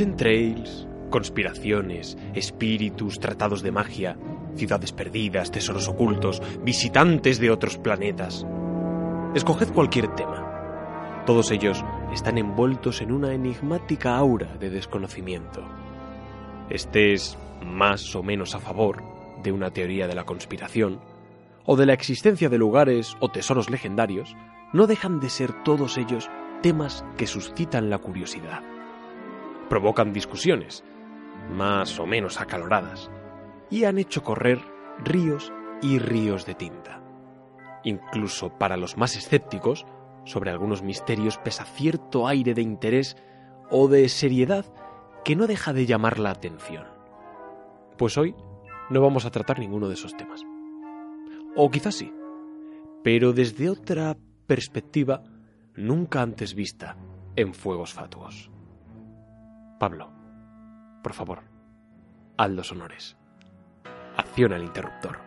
Trails, conspiraciones, espíritus, tratados de magia, ciudades perdidas, tesoros ocultos, visitantes de otros planetas. Escoged cualquier tema. Todos ellos están envueltos en una enigmática aura de desconocimiento. Estés más o menos a favor de una teoría de la conspiración, o de la existencia de lugares o tesoros legendarios, no dejan de ser todos ellos temas que suscitan la curiosidad provocan discusiones, más o menos acaloradas, y han hecho correr ríos y ríos de tinta. Incluso para los más escépticos, sobre algunos misterios pesa cierto aire de interés o de seriedad que no deja de llamar la atención. Pues hoy no vamos a tratar ninguno de esos temas. O quizás sí, pero desde otra perspectiva nunca antes vista en Fuegos Fatuos. Pablo, por favor, haz los honores. Acciona el interruptor.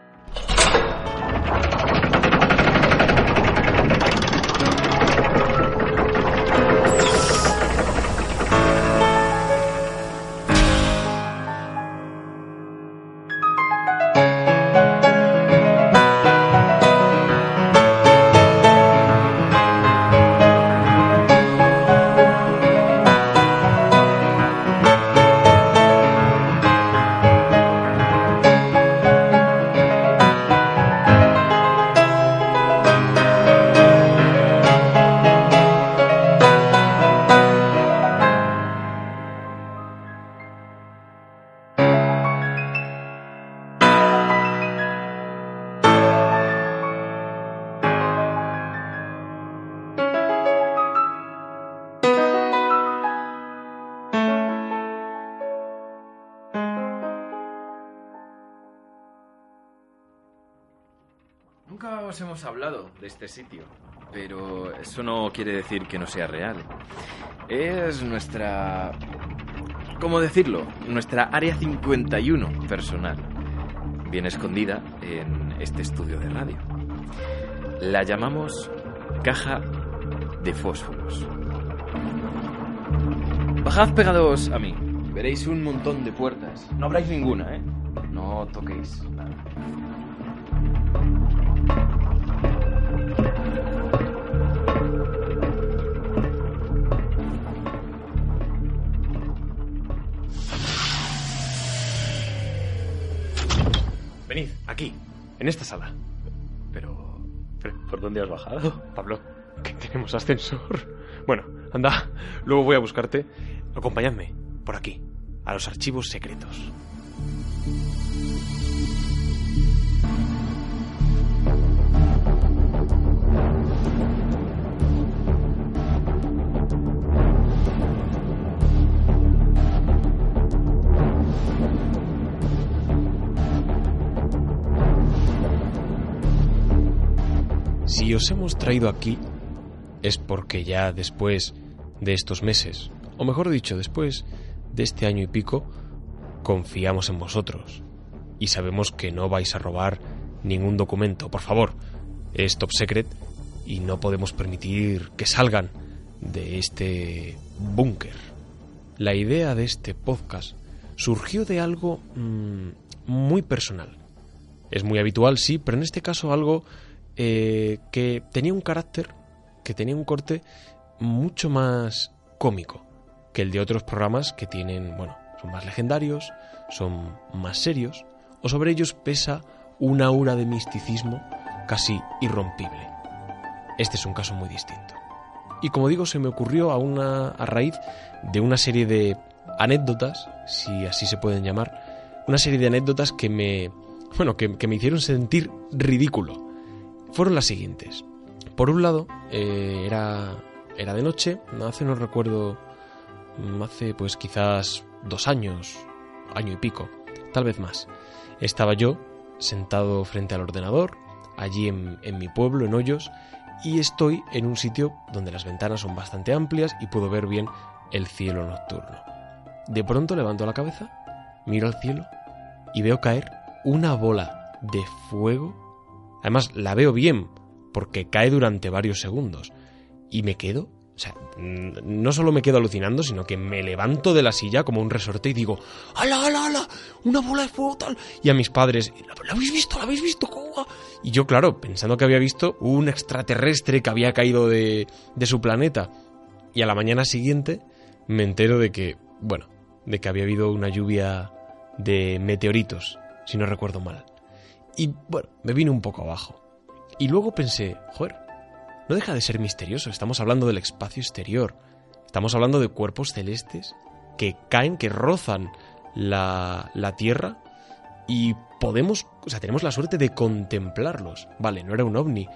Sitio, pero eso no quiere decir que no sea real. Es nuestra... ¿Cómo decirlo? Nuestra área 51 personal, bien escondida en este estudio de radio. La llamamos caja de fósforos. Bajad pegados a mí. Veréis un montón de puertas. No habráis ninguna, ¿eh? No toquéis Venid, aquí, en esta sala. Pero... ¿Por dónde has bajado? Pablo, que tenemos ascensor. Bueno, anda, luego voy a buscarte. Acompañadme, por aquí, a los archivos secretos. Os hemos traído aquí es porque ya después de estos meses, o mejor dicho, después de este año y pico, confiamos en vosotros y sabemos que no vais a robar ningún documento. Por favor, es top secret y no podemos permitir que salgan de este búnker. La idea de este podcast surgió de algo mm, muy personal. Es muy habitual, sí, pero en este caso algo eh, que tenía un carácter, que tenía un corte mucho más cómico que el de otros programas que tienen, bueno, son más legendarios, son más serios, o sobre ellos pesa una aura de misticismo casi irrompible. Este es un caso muy distinto. Y como digo, se me ocurrió a, una, a raíz de una serie de anécdotas, si así se pueden llamar, una serie de anécdotas que me, bueno, que, me hicieron sentir ridículo. Fueron las siguientes. Por un lado, eh, era, era de noche, no hace no recuerdo, mm, hace pues quizás dos años, año y pico, tal vez más. Estaba yo sentado frente al ordenador, allí en, en mi pueblo, en Hoyos, y estoy en un sitio donde las ventanas son bastante amplias y puedo ver bien el cielo nocturno. De pronto levanto la cabeza, miro al cielo y veo caer una bola de fuego. Además, la veo bien, porque cae durante varios segundos. Y me quedo o sea, no solo me quedo alucinando, sino que me levanto de la silla como un resorte y digo, ¡Hala, ala, ala! ¡Una bola de fuego tal! Y a mis padres, ¿la, habéis visto? ¿La habéis visto? ¿Cómo Y yo, claro, pensando que había visto un extraterrestre que había caído de, de su planeta. Y a la mañana siguiente me entero de que, bueno, de que había habido una lluvia de meteoritos, si no recuerdo mal. Y bueno, me vine un poco abajo. Y luego pensé, joder, no deja de ser misterioso. Estamos hablando del espacio exterior. Estamos hablando de cuerpos celestes que caen, que rozan la, la Tierra y podemos, o sea, tenemos la suerte de contemplarlos. Vale, no era un ovni,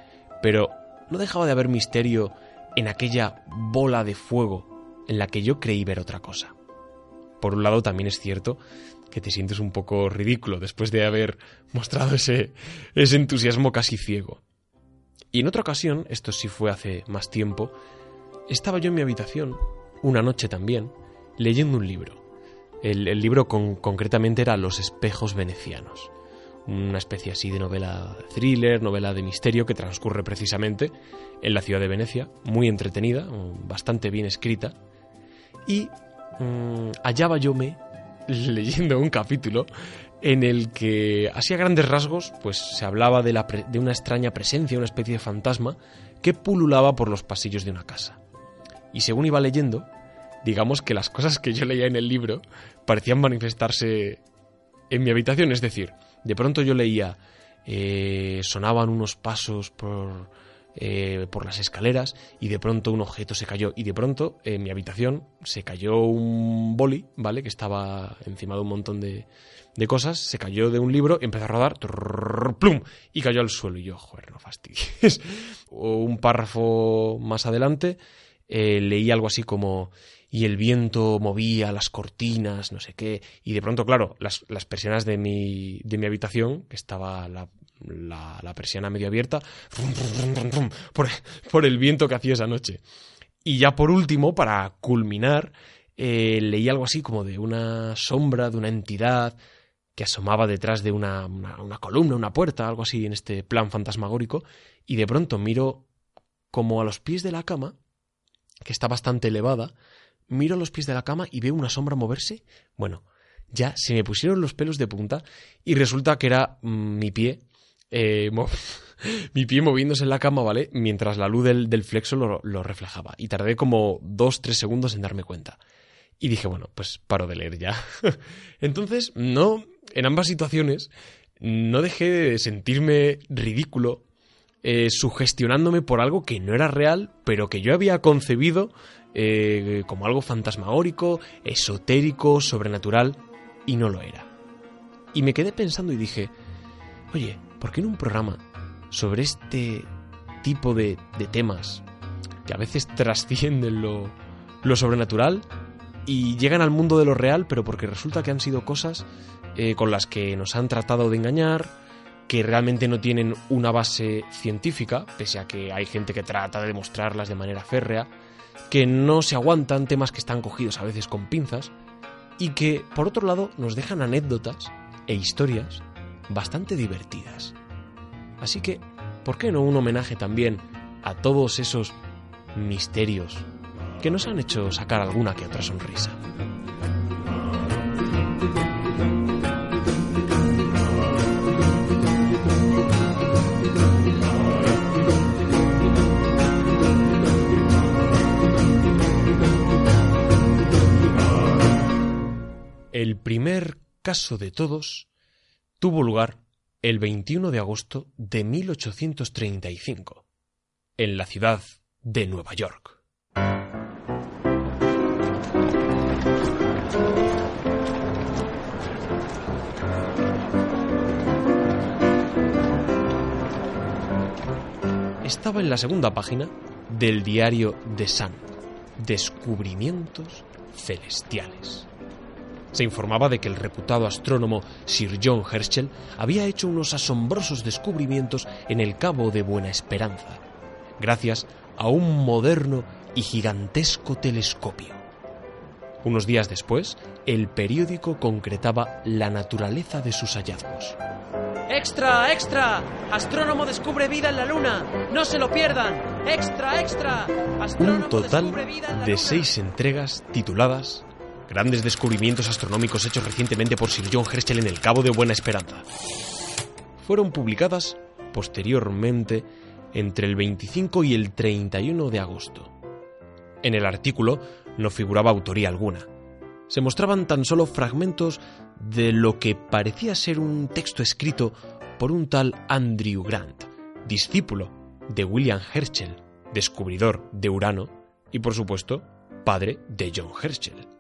pero no dejaba de haber misterio en aquella bola de fuego en la que yo creí ver otra cosa. Por un lado, también es cierto que te sientes un poco ridículo después de haber mostrado ese, ese entusiasmo casi ciego. Y en otra ocasión, esto sí fue hace más tiempo, estaba yo en mi habitación, una noche también, leyendo un libro. El, libro concretamente era Los espejos venecianos, una especie así de novela thriller, novela de misterio que transcurre precisamente en la ciudad de Venecia, muy entretenida, bastante bien escrita, y mmm, hallaba yo me leyendo un capítulo en el que, así a grandes rasgos, pues se hablaba de, de una extraña presencia, una especie de fantasma, que pululaba por los pasillos de una casa. Y según iba leyendo, digamos que las cosas que yo leía en el libro parecían manifestarse en mi habitación, es decir, de pronto yo leía, eh, sonaban unos pasos por, eh, por las escaleras y de pronto un objeto se cayó y de pronto en mi habitación se cayó un boli, ¿vale? Que estaba encima de un montón de, cosas, se cayó de un libro, empezó a rodar, plum, y cayó al suelo. Y yo, joder, no fastidies. un párrafo más adelante eh, leí algo así como y el viento movía las cortinas, no sé qué, y de pronto, claro, las, las persianas de mi, de mi habitación, que estaba la, la, persiana medio abierta, por, el viento que hacía esa noche. Y ya por último, para culminar, eh, leí algo así como de una sombra, de una entidad, que asomaba detrás de una, una, columna, una puerta, algo así en este plan fantasmagórico, y de pronto miro como a los pies de la cama, que está bastante elevada, miro a los pies de la cama y veo una sombra moverse. Bueno, ya se me pusieron los pelos de punta y resulta que era mm, mi pie, eh, mi pie moviéndose en la cama, ¿vale? Mientras la luz del, del flexo lo, lo, reflejaba. Y tardé como dos, tres segundos en darme cuenta. Y dije, bueno, pues paro de leer ya. Entonces, no, en ambas situaciones no dejé de sentirme ridículo eh, sugestionándome por algo que no era real, pero que yo había concebido eh, como algo fantasmagórico, esotérico, sobrenatural, y no lo era. Y me quedé pensando y dije, oye, ¿por qué en un programa sobre este tipo de, temas que a veces trascienden lo, lo sobrenatural y llegan al mundo de lo real, pero porque resulta que han sido cosas eh, con las que nos han tratado de engañar, que realmente no tienen una base científica, pese a que hay gente que trata de demostrarlas de manera férrea, que no se aguantan, temas que están cogidos a veces con pinzas, y que, por otro lado, nos dejan anécdotas e historias bastante divertidas. Así que, ¿por qué no un homenaje también a todos esos misterios que nos han hecho sacar alguna que otra sonrisa? El primer caso de todos tuvo lugar el 21 de agosto de 1835, en la ciudad de Nueva York. Estaba en la segunda página del diario de San Descubrimientos Celestiales. Se informaba de que el reputado astrónomo Sir John Herschel había hecho unos asombrosos descubrimientos en el Cabo de Buena Esperanza, gracias a un moderno y gigantesco telescopio. Unos días después, el periódico concretaba la naturaleza de sus hallazgos. ¡Extra, extra! Astrónomo descubre vida en la Luna. No se lo pierdan. ¡Extra, extra! Un total de seis entregas tituladas Grandes descubrimientos astronómicos hechos recientemente por Sir John Herschel en el Cabo de Buena Esperanza. Fueron publicadas posteriormente entre el 25 y el 31 de agosto. En el artículo no figuraba autoría alguna. Se mostraban tan solo fragmentos de lo que parecía ser un texto escrito por un tal Andrew Grant, discípulo de William Herschel, descubridor de Urano y, por supuesto, padre de John Herschel.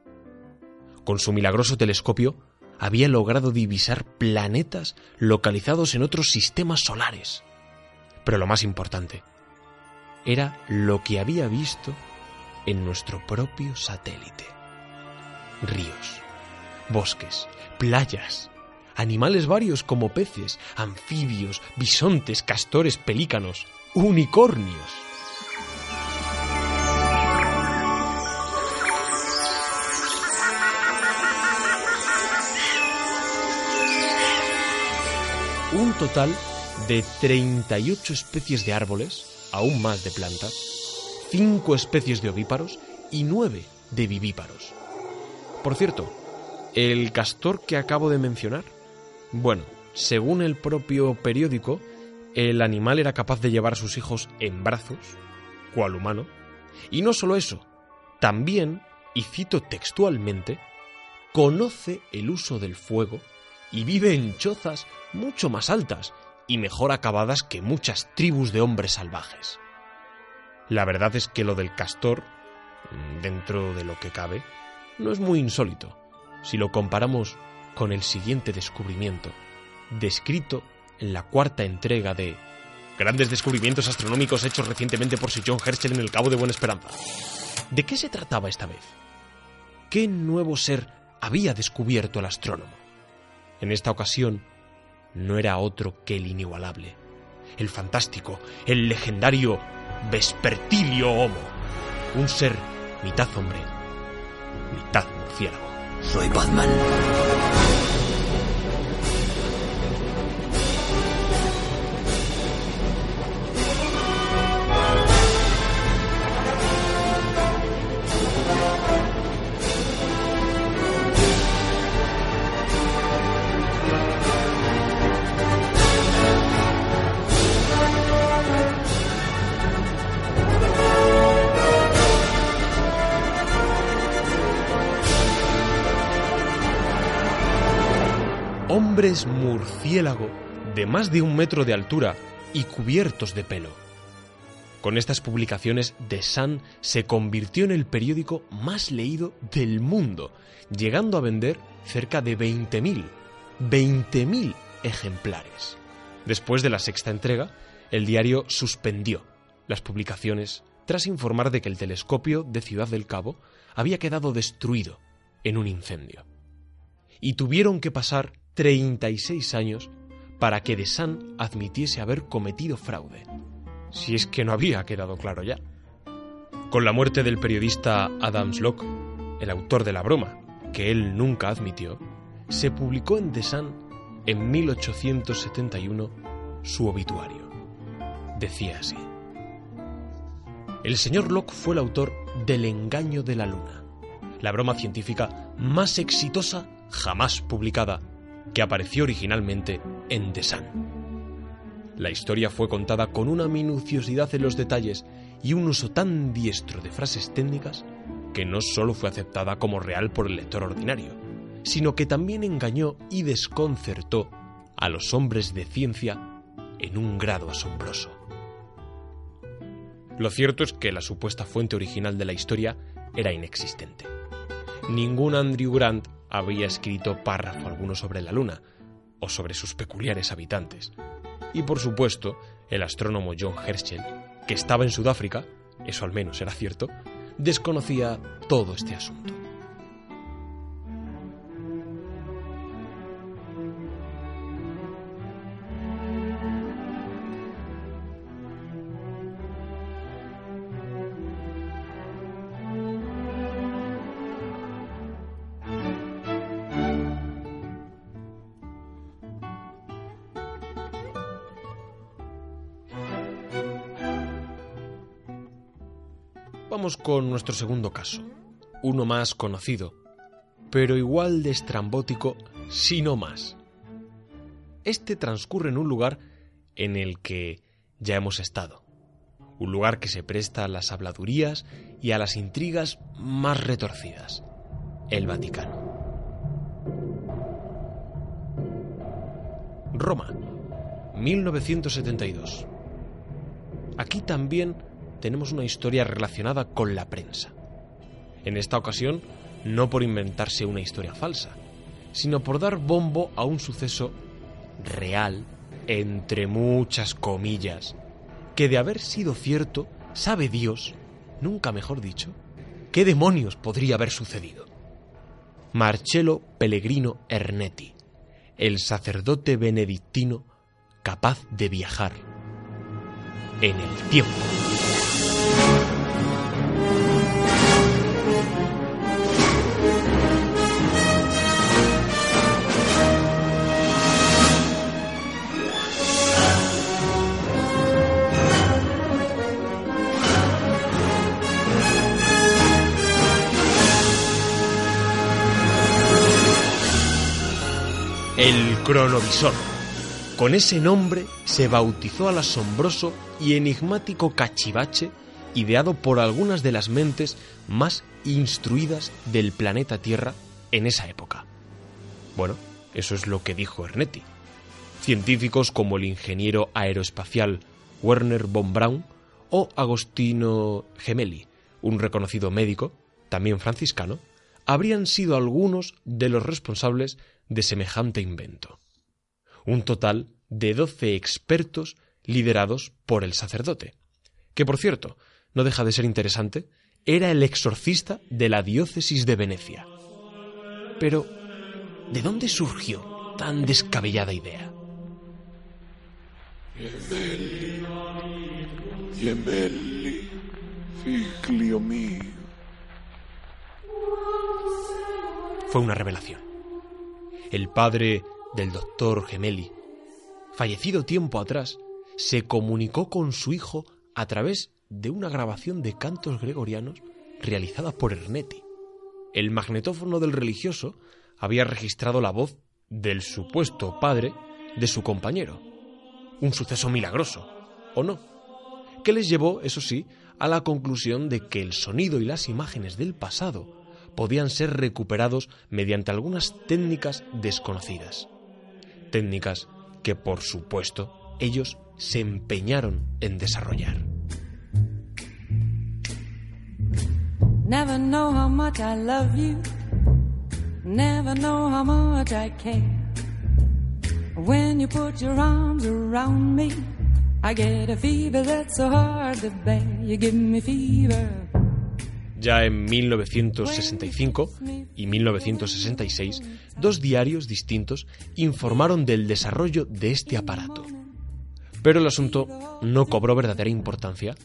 Con su milagroso telescopio había logrado divisar planetas localizados en otros sistemas solares. Pero lo más importante era lo que había visto en nuestro propio satélite. Ríos, bosques, playas, animales varios como peces, anfibios, bisontes, castores, pelícanos, unicornios. Un total de 38 especies de árboles, aún más de plantas, 5 especies de ovíparos y 9 de vivíparos. Por cierto, el castor que acabo de mencionar, bueno, según el propio periódico, el animal era capaz de llevar a sus hijos en brazos, cual humano, y no solo eso, también, y cito textualmente, conoce el uso del fuego y vive en chozas mucho más altas y mejor acabadas que muchas tribus de hombres salvajes. La verdad es que lo del castor, mm, dentro de lo que cabe, no es muy insólito si lo comparamos con el siguiente descubrimiento, descrito en la cuarta entrega de Grandes descubrimientos astronómicos hechos recientemente por Sir John Herschel en el Cabo de Buena Esperanza. ¿De qué se trataba esta vez? ¿Qué nuevo ser había descubierto el astrónomo? En esta ocasión, no era otro que el inigualable, el fantástico, el legendario Vespertilio Homo, un ser mitad hombre, mitad murciélago. Soy Batman. Más de un metro de altura y cubiertos de pelo. Con estas publicaciones, The Sun se convirtió en el periódico más leído del mundo, llegando a vender cerca de 20.000, 20.000 ejemplares. Después de la sexta entrega, el diario suspendió las publicaciones tras informar de que el telescopio de Ciudad del Cabo había quedado destruido en un incendio. Y tuvieron que pasar 36 años para que The Sun admitiese haber cometido fraude. Si es que no había quedado claro ya. Con la muerte del periodista Adams Locke, el autor de la broma, que él nunca admitió, se publicó en The en 1871 su obituario. Decía así. El señor Locke fue el autor del engaño de la luna, la broma científica más exitosa jamás publicada que apareció originalmente en The Sun. La historia fue contada con una minuciosidad en los detalles y un uso tan diestro de frases técnicas que no solo fue aceptada como real por el lector ordinario, sino que también engañó y desconcertó a los hombres de ciencia en un grado asombroso. Lo cierto es que la supuesta fuente original de la historia era inexistente. Ningún Andrew Grant había escrito párrafo alguno sobre la Luna o sobre sus peculiares habitantes. Y por supuesto, el astrónomo John Herschel que estaba en Sudáfrica, eso al menos era cierto, desconocía todo este asunto. Con nuestro segundo caso, uno más conocido, pero igual de estrambótico, si no más. Este transcurre en un lugar en el que ya hemos estado, un lugar que se presta a las habladurías y a las intrigas más retorcidas, el Vaticano. Roma, 1972. Aquí también tenemos una historia relacionada con la prensa. En esta ocasión, no por inventarse una historia falsa, sino por dar bombo a un suceso real, entre muchas comillas, que de haber sido cierto, sabe Dios, nunca mejor dicho, qué demonios podría haber sucedido. Marcello Pellegrino Ernetti, el sacerdote benedictino capaz de viajar en el tiempo. El cronovisor. Con ese nombre se bautizó al asombroso y enigmático cachivache ideado por algunas de las mentes más instruidas del planeta Tierra en esa época. Bueno, eso es lo que dijo Ernetti. Científicos como el ingeniero aeroespacial Werner von Braun o Agostino Gemelli, un reconocido médico, también franciscano, habrían sido algunos de los responsables de semejante invento. Un total de doce expertos liderados por el sacerdote, que por cierto, no deja de ser interesante, era el exorcista de la diócesis de Venecia. Pero, ¿de dónde surgió tan descabellada idea? Fue una revelación. El padre del doctor Gemelli, fallecido tiempo atrás, se comunicó con su hijo a través de una grabación de cantos gregorianos realizada por Ernetti. El magnetófono del religioso había registrado la voz del supuesto padre de su compañero. Un suceso milagroso, ¿o no? Que les llevó, eso sí, a la conclusión de que el sonido y las imágenes del pasado podían ser recuperados mediante algunas técnicas desconocidas. Técnicas que, por supuesto, ellos se empeñaron en desarrollar. Never know how much I love you. Never know how much I care. When you put your arms around me, I get a fever that's so hard to bear. You give me fever. Ya en 1965 y 1966, dos diarios distintos informaron del desarrollo de este aparato. Pero el asunto no cobró verdadera importancia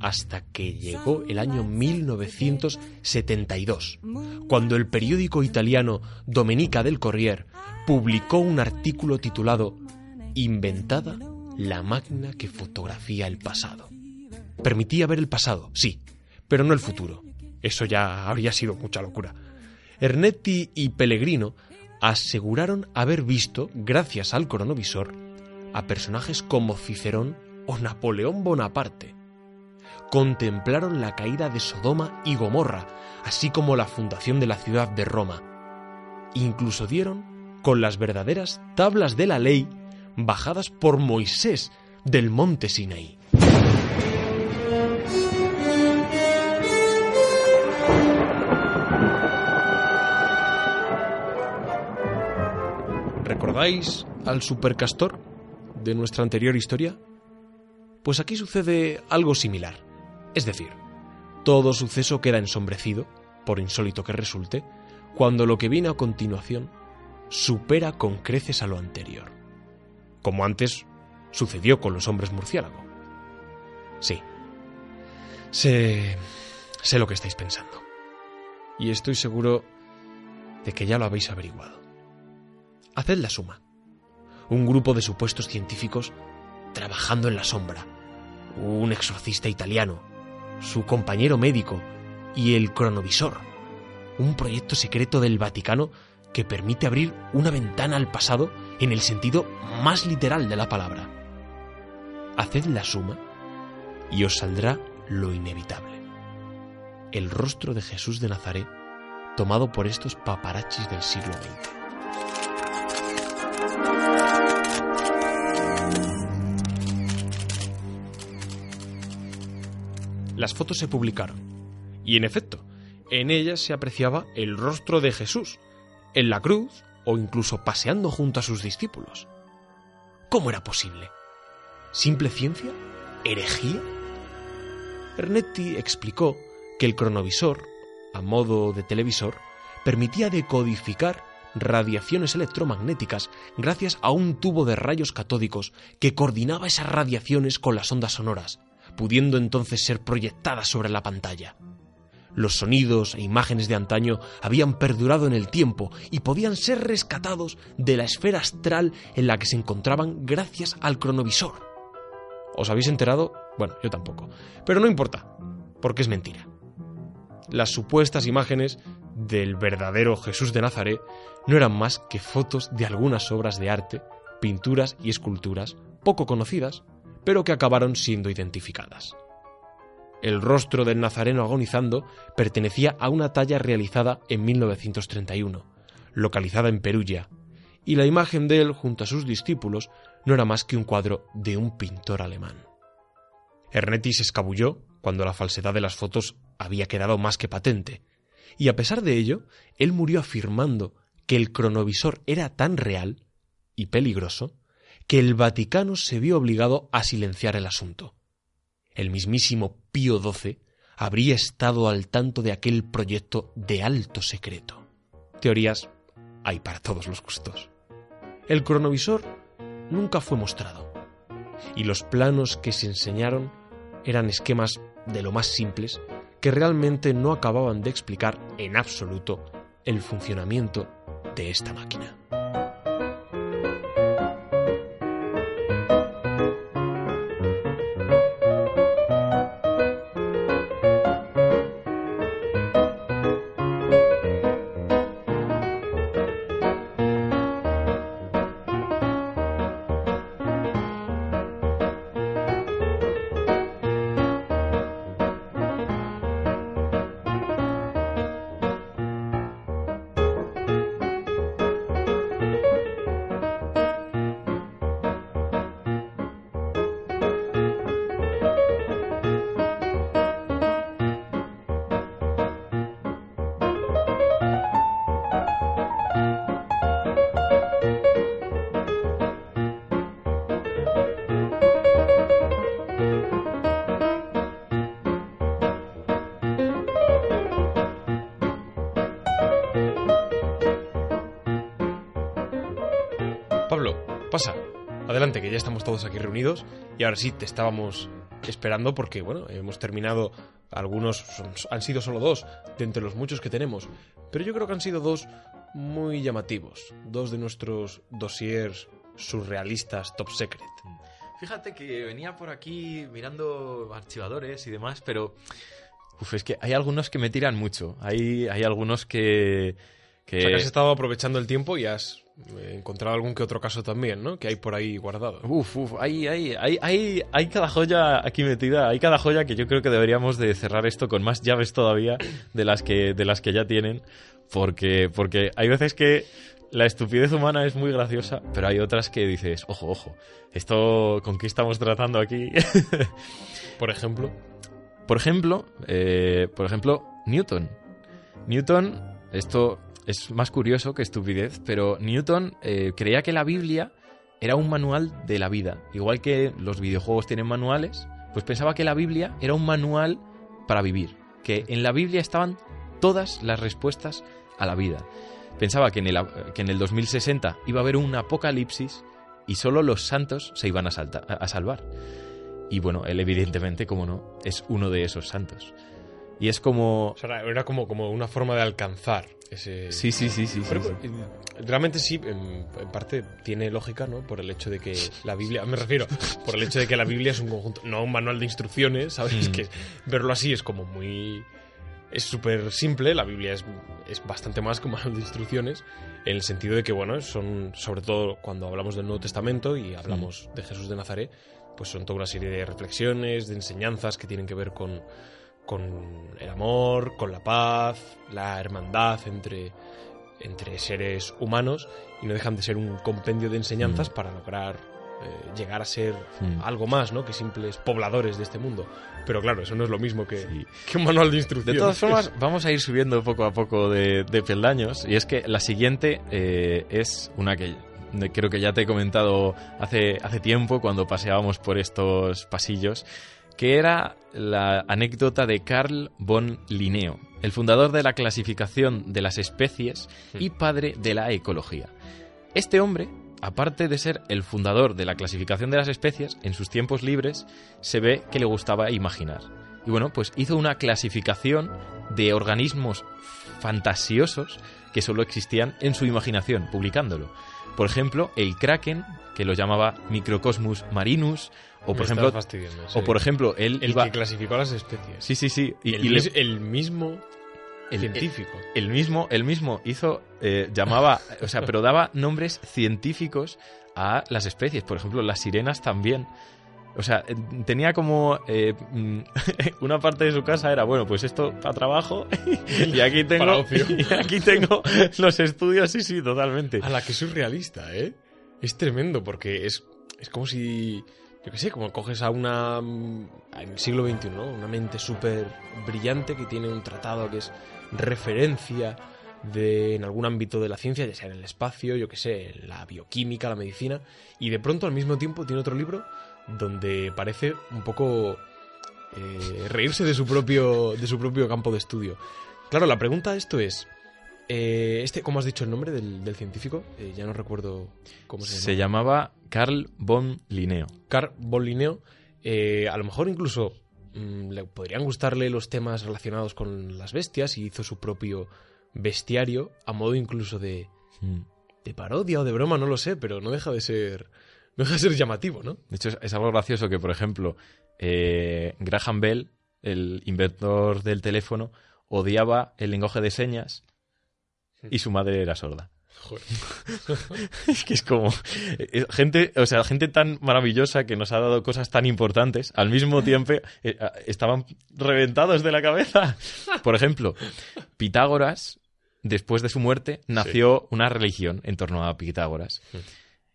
hasta que llegó el año 1972, cuando el periódico italiano Domenica del Corriere publicó un artículo titulado Inventada la máquina que fotografía el pasado. Permitía ver el pasado, sí, pero no el futuro. Eso ya habría sido mucha locura. Ernetti y Pellegrino aseguraron haber visto, gracias al cronovisor, a personajes como Cicerón o Napoleón Bonaparte, contemplaron la caída de Sodoma y Gomorra, así como la fundación de la ciudad de Roma. Incluso dieron con las verdaderas tablas de la ley bajadas por Moisés del monte Sinaí. ¿Recordáis al supercastor de nuestra anterior historia? Pues aquí sucede algo similar. Es decir, todo suceso queda ensombrecido, por insólito que resulte, cuando lo que viene a continuación supera con creces a lo anterior. Como antes sucedió con los hombres murciélago. Sí. Sé. sé lo que estáis pensando. Y estoy seguro de que ya lo habéis averiguado. Haced la suma. Un grupo de supuestos científicos trabajando en la sombra. Un exorcista italiano, su compañero médico y el cronovisor. Un proyecto secreto del Vaticano que permite abrir una ventana al pasado en el sentido más literal de la palabra. Haced la suma y os saldrá lo inevitable. El rostro de Jesús de Nazaret tomado por estos paparachis del siglo XX. Las fotos se publicaron, y en efecto, en ellas se apreciaba el rostro de Jesús, en la cruz o incluso paseando junto a sus discípulos. ¿Cómo era posible? ¿Simple ciencia? ¿Herejía? Ernetti explicó que el cronovisor, a modo de televisor, permitía decodificar radiaciones electromagnéticas gracias a un tubo de rayos catódicos que coordinaba esas radiaciones con las ondas sonoras, pudiendo entonces ser proyectadas sobre la pantalla. Los sonidos e imágenes de antaño habían perdurado en el tiempo y podían ser rescatados de la esfera astral en la que se encontraban gracias al cronovisor. ¿Os habéis enterado? Bueno, yo tampoco. Pero no importa, porque es mentira. Las supuestas imágenes del verdadero Jesús de Nazaret no eran más que fotos de algunas obras de arte, pinturas y esculturas poco conocidas, pero que acabaron siendo identificadas. El rostro del nazareno agonizando pertenecía a una talla realizada en 1931, localizada en Perugia, y la imagen de él junto a sus discípulos no era más que un cuadro de un pintor alemán. Ernetti se escabulló cuando la falsedad de las fotos había quedado más que patente, y a pesar de ello, él murió afirmando que el cronovisor era tan real y peligroso que el Vaticano se vio obligado a silenciar el asunto el mismísimo Pío XII habría estado al tanto de aquel proyecto de alto secreto. Teorías hay para todos los gustos. El cronovisor nunca fue mostrado, y los planos que se enseñaron eran esquemas de lo más simples que realmente no acababan de explicar en absoluto el funcionamiento de esta máquina. Ya estamos todos aquí reunidos y ahora sí te estábamos esperando porque, bueno, hemos terminado, algunos han sido solo dos de entre los muchos que tenemos, pero yo creo que han sido dos muy llamativos, dos de nuestros dossiers surrealistas top secret. Fíjate que venía por aquí mirando archivadores y demás, pero uf, es que hay algunos que me tiran mucho, hay, hay algunos que... que... O sea, que has estado aprovechando el tiempo y has He encontrado algún que otro caso también, ¿no? Que hay por ahí guardado. Uf, uf, hay, hay, hay, hay, hay cada joya aquí metida, hay cada joya que yo creo que deberíamos de cerrar esto con más llaves todavía de las que, de las que ya tienen, porque, porque hay veces que la estupidez humana es muy graciosa, pero hay otras que dices, ojo, ojo, esto con qué estamos tratando aquí. por ejemplo. Por ejemplo, eh, por ejemplo, Newton. Newton, esto es más curioso que estupidez, pero Newton eh, creía que la Biblia era un manual de la vida. Igual que los videojuegos tienen manuales, pues pensaba que la Biblia era un manual para vivir. Que en la Biblia estaban todas las respuestas a la vida. Pensaba que en el, que en el 2060 iba a haber un apocalipsis y solo los santos se iban a, salta- a salvar. Y bueno, él evidentemente, como no, es uno de esos santos. Y es como... O sea, era como, como una forma de alcanzar ese... Sí, sí, sí, sí. sí, Pero, sí. eh, realmente sí, en, en parte tiene lógica, ¿no? Por el hecho de que la Biblia, me refiero, por el hecho de que la Biblia es un conjunto, no un manual de instrucciones, ¿sabes? Mm. Que verlo así es como muy... Es súper simple, la Biblia es, es bastante más que un manual de instrucciones, en el sentido de que, bueno, son, sobre todo cuando hablamos del Nuevo Testamento y hablamos de Jesús de Nazaret, pues son toda una serie de reflexiones, de enseñanzas que tienen que ver con, con el amor, con la paz, la hermandad entre, entre seres humanos y no dejan de ser un compendio de enseñanzas Mm. para lograr eh, llegar a ser Mm. algo más, ¿no? Que simples pobladores de este mundo. Pero claro, eso no es lo mismo que, Sí. que un manual de De instrucciones. todas formas, vamos a ir subiendo poco a poco de, de peldaños. Y es que la siguiente eh, es una que de- creo que ya te he comentado hace, hace tiempo cuando paseábamos por estos pasillos, que era la anécdota de Carl von Linneo, el fundador de la clasificación de las especies y padre de la ecología. Este hombre, aparte de ser el fundador de la clasificación de las especies, en sus tiempos libres se ve que le gustaba imaginar. Y bueno, pues hizo una clasificación de organismos fantasiosos que solo existían en su imaginación, publicándolo. Por ejemplo, el kraken, que lo llamaba Microcosmus marinus, o por Me ejemplo, o por ejemplo, él el iba- que clasificó las especies. Sí, sí, sí. Y, el, y le- mis- el mismo el- científico. el mismo, el mismo hizo, eh, llamaba, o sea, pero daba nombres científicos a las especies. Por ejemplo, las sirenas también. O sea, tenía como eh, mm, una parte de su casa era, bueno, pues esto para trabajo y aquí Para tengo, ocio. y aquí tengo los estudios, sí, sí, totalmente. A la que surrealista, ¿eh? Es tremendo porque es, es como si, yo qué sé, como coges a una, mm, en el siglo XXI, ¿no? Una mente súper brillante que tiene un tratado que es referencia de, en algún ámbito de la ciencia, ya sea en el espacio, yo qué sé, en la bioquímica, la medicina, y de pronto al mismo tiempo tiene otro libro donde parece un poco eh, reírse de su propio de su propio campo de estudio. Claro, la pregunta de esto es, eh, este, ¿cómo has dicho el nombre del, del científico? Eh, ya no recuerdo cómo se, Se llama. llamaba Carl von Linneo. Carl von Linneo. A lo mejor incluso mm, le podrían gustarle los temas relacionados con las bestias y hizo su propio bestiario a modo incluso de, Mm. de parodia o de broma, no lo sé, pero no deja de ser no deja de ser llamativo, ¿no? De hecho, es, algo gracioso que, por ejemplo, eh, Graham Bell, el inventor del teléfono, odiaba el lenguaje de señas y su madre era sorda. Joder. Es que es como eh, gente, o sea, gente tan maravillosa que nos ha dado cosas tan importantes, al mismo tiempo eh, estaban reventados de la cabeza. Por ejemplo, Pitágoras, después de su muerte, nació una religión en torno a Pitágoras.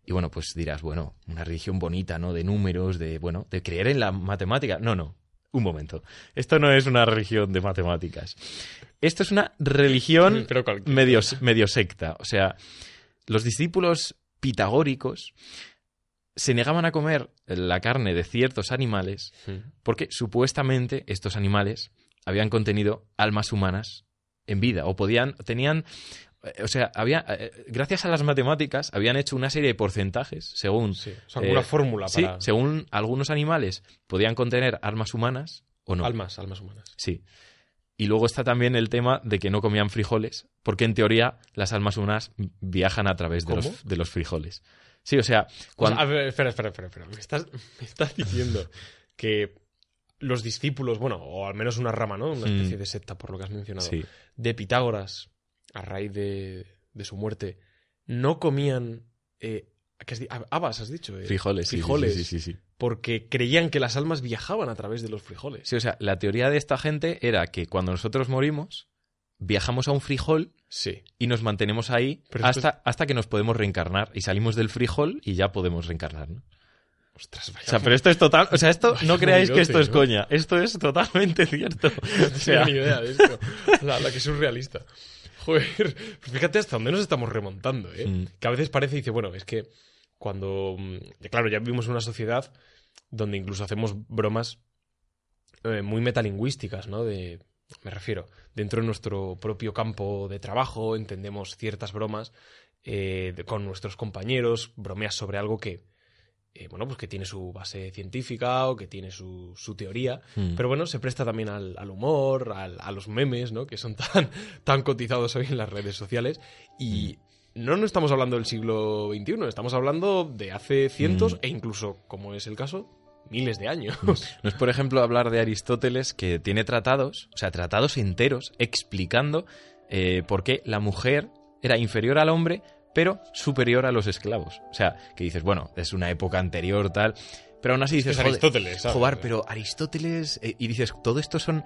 Y bueno, pues dirás, bueno, una religión bonita, ¿no? De números, de, bueno, de creer en la matemática. No, no. Un momento. Esto no es una religión de matemáticas. Esto es una religión Pero medio, medio secta. O sea, los discípulos pitagóricos se negaban a comer la carne de ciertos animales porque supuestamente estos animales habían contenido almas humanas en vida o podían tenían o sea, había eh, gracias a las matemáticas habían hecho una serie de porcentajes según Sí, o sea, alguna eh, fórmula sí, para según algunos animales podían contener almas humanas o no. almas, almas humanas. Sí. Y luego está también el tema de que no comían frijoles, porque en teoría las almas humanas viajan a través de los, de los frijoles. Sí, o sea, O cuando... sea, a ver, espera, espera, espera, espera. Me estás, me estás diciendo que los discípulos, bueno, o al menos una rama, ¿no? Una Mm. especie de secta, por lo que has mencionado, sí. de Pitágoras, a raíz de, de su muerte, no comían eh, ¿qué has di- habas, has dicho. eh, frijoles, frijoles, Sí, sí, sí, porque creían que las almas viajaban a través de los frijoles. Sí, o sea, la teoría de esta gente era que cuando nosotros morimos, viajamos a un frijol Sí. y nos mantenemos ahí Pero hasta, hasta que nos podemos reencarnar. Y salimos del frijol y ya podemos reencarnar, ¿no? Ostras, vaya. O sea, pero esto es total... O sea, esto no creáis que esto es coña. Esto es totalmente cierto. O sea, ni idea de esto. La, la que es surrealista. Joder, pues fíjate hasta dónde nos estamos remontando, ¿eh? Mm. Que a veces parece, dice, bueno, es que cuando, mm, claro, ya vivimos en una sociedad donde incluso hacemos bromas eh, muy metalingüísticas, ¿no? De, me refiero, dentro de nuestro propio campo de trabajo entendemos ciertas bromas eh, con nuestros compañeros, bromeas sobre algo que, eh, bueno, pues que tiene su base científica o que tiene su, su teoría, Mm. pero bueno, se presta también al, al humor, al- a los memes, ¿no? Que son tan, tan cotizados hoy en las redes sociales y... No, no estamos hablando del siglo XXI, estamos hablando de hace cientos Mm. e incluso, como es el caso, miles de años. No es, por ejemplo, hablar de Aristóteles que tiene tratados, o sea, tratados enteros, explicando eh, por qué la mujer era inferior al hombre, pero superior a los esclavos. O sea, que dices, bueno, es una época anterior, tal. Pero aún así dices, es "Joder, Aristóteles, ¿sabes? Joder, pero Aristóteles. eh, y dices, todo esto son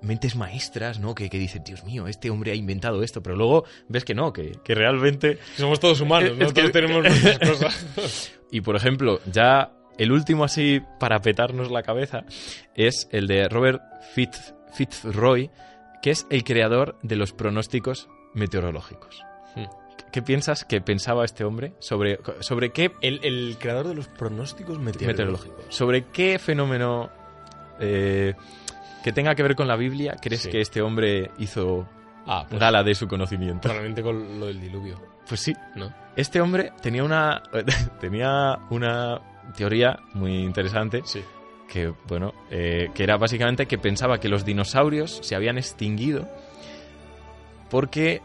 mentes maestras, ¿no? Que, que dicen, Dios mío, este hombre ha inventado esto. Pero luego ves que no, que, que realmente Somos todos humanos, Es ¿no? que- Todos tenemos nuestras cosas. y por ejemplo, ya el último así para petarnos la cabeza es el de Robert Fitz, Fitzroy, que es el creador de los pronósticos meteorológicos. Hmm. ¿Qué piensas que pensaba este hombre sobre, sobre qué El, el creador de los pronósticos meteorológicos. meteorológicos? ¿Sobre qué fenómeno eh, que tenga que ver con la Biblia crees Sí. que este hombre hizo Ah, pues gala de su conocimiento? probablemente con lo del diluvio, Pues sí, ¿no? este hombre tenía una, tenía una teoría muy interesante Sí. que bueno, eh, que era básicamente que pensaba que los dinosaurios se habían extinguido porque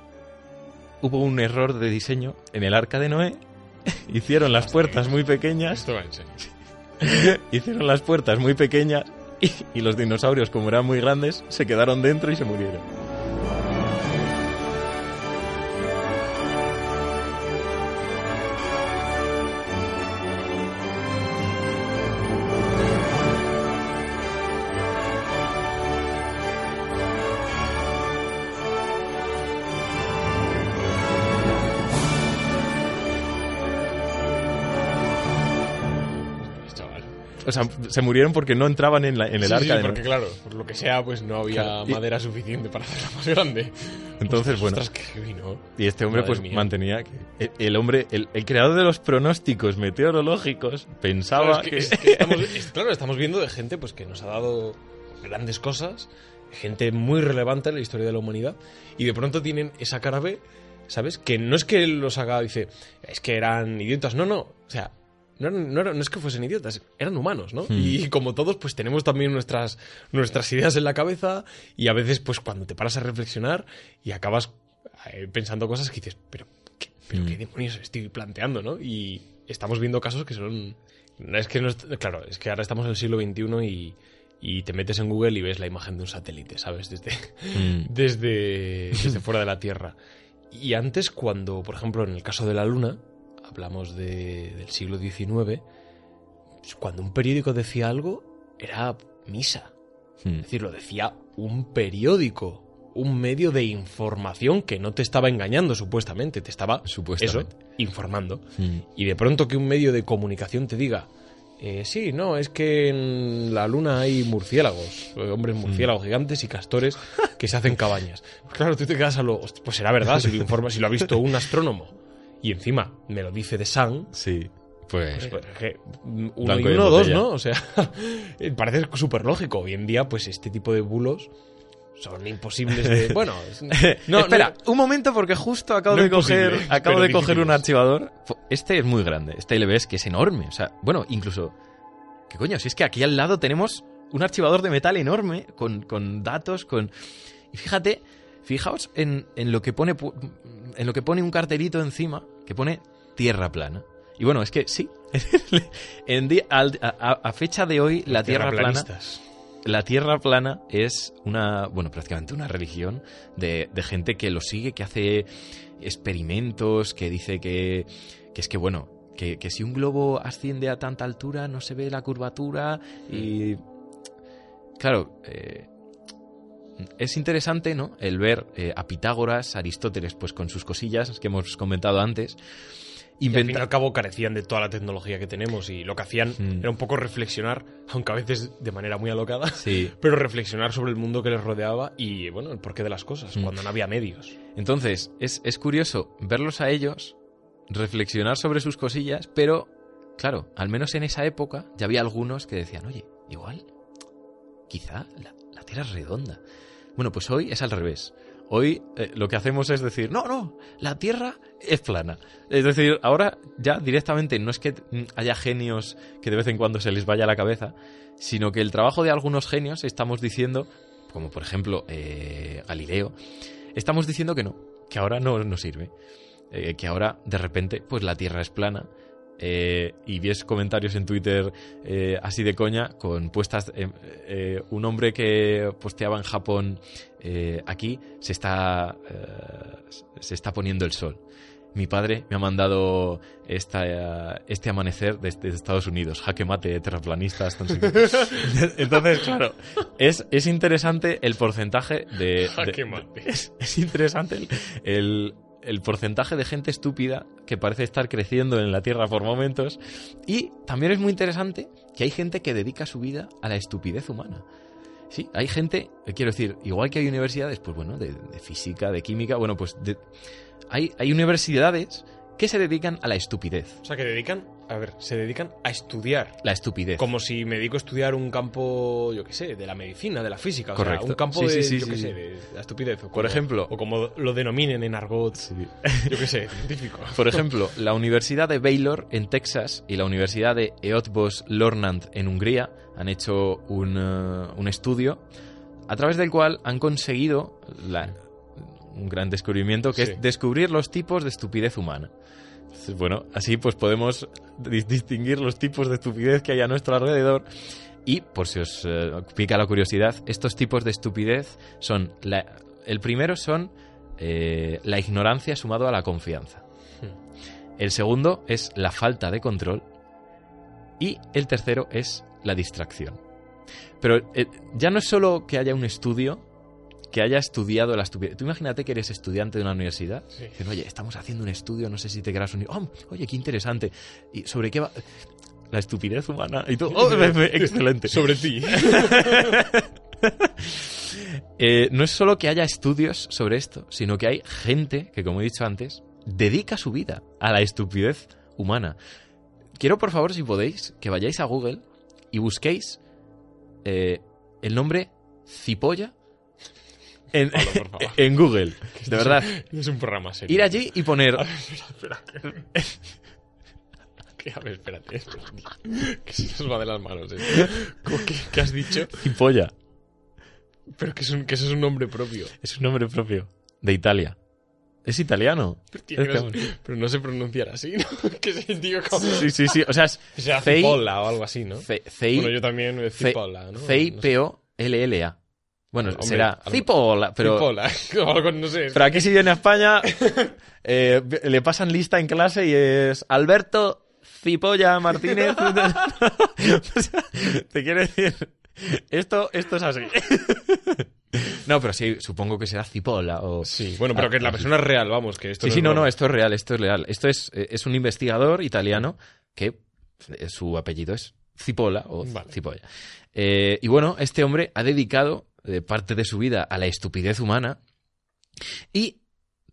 hubo un error de diseño en el arca de Noé. Hicieron las puertas muy pequeñas, Esto va en serio. hicieron las puertas muy pequeñas y, y los dinosaurios, como eran muy grandes, se quedaron dentro y se murieron. O sea, se murieron porque no entraban en, la- en el Sí, arca sí, de porque Noé. claro, por lo que sea, pues no había Claro, y- madera suficiente para hacerla más grande. Entonces, bueno. Ostras, qué heavy, ¿no? Y este hombre Madre pues mía. mantenía que el, el hombre, el, el creador de los pronósticos meteorológicos Claro, pensaba es que- que... es que estamos, es- claro, estamos viendo de gente pues que nos ha dado grandes cosas, gente muy relevante en la historia de la humanidad, y de pronto tienen esa cara B, ¿sabes? Que no es que los haga, dice, es que eran idiotas, no, no, o sea, no, no, eran- no es que fuesen idiotas, eran humanos, ¿no? Hmm. Y como todos, pues tenemos también nuestras, nuestras ideas en la cabeza, y a veces, pues cuando te paras a reflexionar y acabas eh, pensando cosas que dices, pero, ¿qué, pero Hmm. qué demonios estoy planteando, ¿no? Y estamos viendo casos que son no, es que no claro, es que ahora estamos en el siglo XXI y, y te metes en Google y ves la imagen de un satélite, ¿sabes? Desde, Mm, desde, desde fuera de la Tierra. Y antes, cuando, por ejemplo, en el caso de la Luna, hablamos de- del siglo XIX, cuando un periódico decía algo, era misa. mm. Es decir, lo decía un periódico, un medio de información que no te estaba engañando, supuestamente, te estaba, eso, Supuestamente. informando. Mm. Y de pronto que un medio de comunicación te diga, eh, sí, no, es que en la luna hay murciélagos, eh, hombres murciélagos gigantes y castores que se hacen cabañas. Pues claro, tú te quedas a lo, "Hostia, pues será verdad, si lo informa, si lo ha visto un astrónomo. Y encima me lo dice de Sun, Sí, pues... pues, que uno Blanco y uno, dos. ¿no? O sea, parece súper lógico. Hoy en día, pues este tipo de bulos son imposibles de... Bueno, es- no, Espera, no- un momento porque justo acabo No de coger, acabo de coger un archivador. Este es muy grande, este ves que es enorme. O sea, bueno, incluso... ¿Qué coño? Si es que aquí al lado tenemos un archivador de metal enorme con, con datos, con... Y fíjate, fijaos en, en lo que pone pu- en lo que pone un cartelito encima que pone tierra plana. Y bueno, es que sí. en di- al- a, fecha de hoy, la tierra plana terraplanistas. la Tierra plana es una, bueno, prácticamente una religión de, de gente que lo sigue, que hace experimentos, que dice que, que es que, bueno, que, que si un globo asciende a tanta altura no se ve la curvatura y... Claro, eh, es interesante, ¿no? El ver eh, a Pitágoras, Aristóteles, pues con sus cosillas que hemos comentado antes, Y al fin y al cabo carecían de toda la tecnología que tenemos y lo que hacían Mm. era un poco reflexionar, aunque a veces de manera muy alocada, Sí. pero reflexionar sobre el mundo que les rodeaba y, bueno, el porqué de las cosas, Mm. cuando no había medios. Entonces, es, es curioso verlos a ellos reflexionar sobre sus cosillas, pero claro, al menos en esa época ya había algunos que decían, oye, igual, quizá la, la Tierra es redonda. Bueno, pues hoy es al revés. Hoy eh, lo que hacemos es decir, no, no, la Tierra es plana. Es decir, ahora ya directamente no es que haya genios que de vez en cuando se les vaya la cabeza, sino que el trabajo de algunos genios estamos diciendo, como por ejemplo eh, Galileo, estamos diciendo que no, que ahora no nos sirve. Eh, que ahora de repente pues la Tierra es plana eh, y ves comentarios en Twitter eh, así de coña con puestas eh, un hombre que posteaba en Japón aquí se está se está poniendo el sol mi padre me ha mandado esta, este amanecer desde Estados Unidos. Jaque mate, terraplanistas. Entonces, claro, es, es interesante el porcentaje de... Jaque de- mate. Es, es interesante el, el, el porcentaje de gente estúpida que parece estar creciendo en la Tierra por momentos. Y también es muy interesante que hay gente que dedica su vida a la estupidez humana. Sí, hay gente, eh, quiero decir, igual que hay universidades, pues bueno, de, física, de química, bueno, pues de- hay, hay universidades que se dedican a la estupidez. O sea, que dedican, a ver, se dedican a estudiar. La estupidez. Como si me dedico a estudiar un campo, yo qué sé, de la medicina, de la física. O sea, Correcto. un campo Sí, de, sí, sí, yo qué sé, de la estupidez. O Por ejemplo- O como lo denominen en argot, yo qué sé, científico. Por ejemplo, la Universidad de Baylor en Texas y la Universidad de Eötvös Loránd en Hungría han hecho un, eh, un estudio a través del cual han conseguido la- un gran descubrimiento que es descubrir los tipos de estupidez humana. Entonces, bueno, así pues podemos di- distinguir los tipos de estupidez que hay a nuestro alrededor y, por si os eh, pica la curiosidad, estos tipos de estupidez son... la- el primero son eh, la ignorancia sumado a la confianza. El segundo es la falta de control. Y el tercero es la distracción. Pero eh, ya no es solo que haya un estudio que haya estudiado la estupidez. Tú imagínate que eres estudiante de una universidad. Sí. Dices, oye, estamos haciendo un estudio, no sé si te querrás unir. Oh, oye, qué interesante. ¿Y sobre qué va? La estupidez humana. Y tú, oh, excelente. Sobre ti. Eh, no es solo que haya estudios sobre esto, sino que hay gente que, como he dicho antes, dedica su vida a la estupidez humana. Quiero, por favor, si podéis, que vayáis a Google y busquéis eh, el nombre Cipolla en, Pablo, por favor. en Google. De verdad. Es un programa serio. Ir allí y poner A ver, espera, espera. Que, a ver, espérate. espérate. Que se nos va de las manos. ¿eh? ¿Cómo que, que has dicho? Cipolla. Pero que, es un, que eso es un nombre propio. Es un nombre propio. De Italia. Es italiano. Es no pero no se pronunciará así, ¿no? Que se digo como... Sí, sí, sí. O sea, es Cei- Cipolla o algo así, ¿no? Cei- Bueno, yo también Cipolla, ¿no? C-I-P-O-L-L-A. Bueno, Hombre, será Cipolla, pero... Cipolla. o algo, no sé. Pero aquí si viene a España, eh, le pasan lista en clase y es Alberto Cipolla Martínez. Te quiero decir, esto, esto es así. No, pero sí, supongo que será Cipolla o... Sí, bueno, pero que la persona es real, vamos, que esto Sí, no sí, es no, no, esto es real, esto es real. Esto es, eh, es un investigador italiano que eh, su apellido es Cipolla o Vale. Cipolla. Eh, y bueno, este hombre ha dedicado eh, parte de su vida a la estupidez humana y